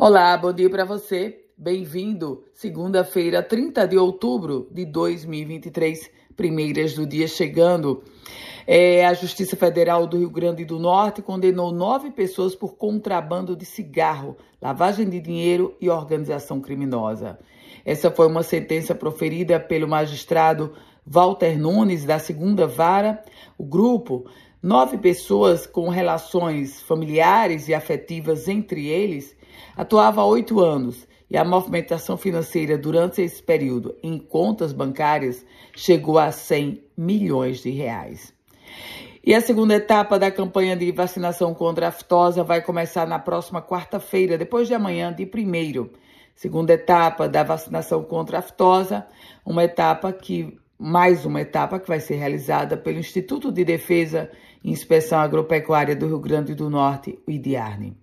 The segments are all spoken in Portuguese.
Olá, bom dia para você. Bem-vindo. Segunda-feira, 30 de outubro de 2023, primeiras do dia chegando. É, a Justiça Federal do Rio Grande do Norte condenou nove pessoas por contrabando de cigarro, lavagem de dinheiro e organização criminosa. Essa foi uma sentença proferida pelo magistrado Walter Nunes, da segunda vara. O grupo, nove pessoas com relações familiares e afetivas entre eles, atuava há oito anos e a movimentação financeira durante esse período em contas bancárias chegou a 100 milhões de reais. E a segunda etapa da campanha de vacinação contra a aftosa vai começar na próxima quarta-feira, depois de amanhã, de primeiro. Segunda etapa da vacinação contra a aftosa, uma etapa que mais uma etapa que vai ser realizada pelo Instituto de Defesa Inspeção Agropecuária do Rio Grande do Norte, o IDIARNE.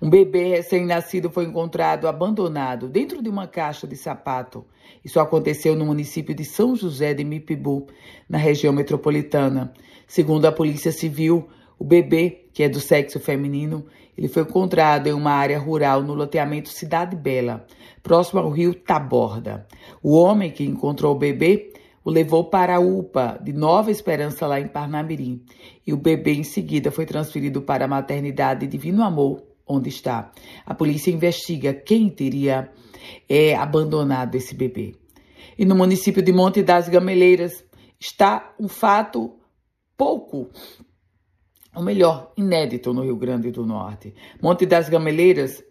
Um bebê recém-nascido foi encontrado abandonado dentro de uma caixa de sapato. Isso aconteceu no município de São José de Mipibu, na região metropolitana. Segundo a Polícia Civil, o bebê, que é do sexo feminino, ele foi encontrado em uma área rural no loteamento Cidade Bela, próximo ao rio Taborda. O homem que encontrou o bebê o levou para a UPA de Nova Esperança, lá em Parnamirim. E o bebê, em seguida, foi transferido para a maternidade Divino Amor, onde está. A polícia investiga quem teria é, abandonado esse bebê. E no município de Monte das Gameleiras está um fato pouco, ou melhor, inédito no Rio Grande do Norte. Monte das Gameleiras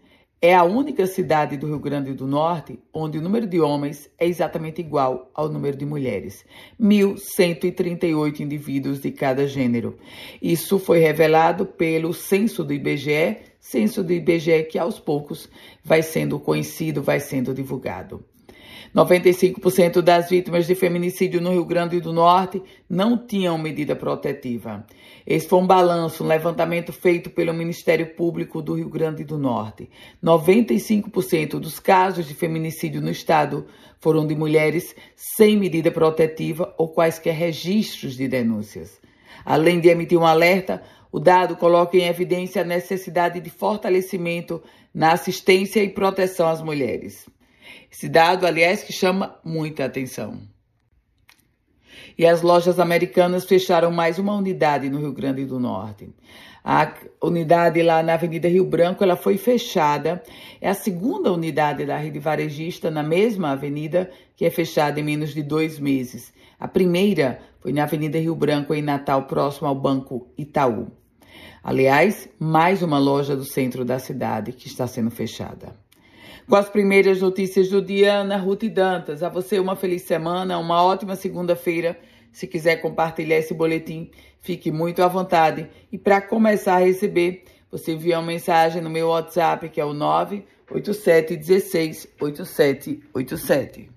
é a única cidade do Rio Grande do Norte onde o número de homens é exatamente igual ao número de mulheres. 1.138 indivíduos de cada gênero. Isso foi revelado pelo censo do IBGE, censo do IBGE que aos poucos vai sendo conhecido, vai sendo divulgado. 95% das vítimas de feminicídio no Rio Grande do Norte não tinham medida protetiva. Esse foi um balanço, um levantamento feito pelo Ministério Público do Rio Grande do Norte. 95% dos casos de feminicídio no estado foram de mulheres sem medida protetiva ou quaisquer registros de denúncias. Além de emitir um alerta, o dado coloca em evidência a necessidade de fortalecimento na assistência e proteção às mulheres. Esse dado, aliás, que chama muita atenção. E as lojas americanas fecharam mais uma unidade no Rio Grande do Norte. A unidade lá na Avenida Rio Branco, ela foi fechada. É a segunda unidade da rede varejista na mesma avenida que é fechada em menos de dois meses. A primeira foi na Avenida Rio Branco, em Natal, próximo ao Banco Itaú. Aliás, mais uma loja do centro da cidade que está sendo fechada. Com as primeiras notícias do dia, Ana Ruth Dantas. A você uma feliz semana, uma ótima segunda-feira. Se quiser compartilhar esse boletim, fique muito à vontade. E para começar a receber, você envia uma mensagem no meu WhatsApp, que é o 987 16 8787.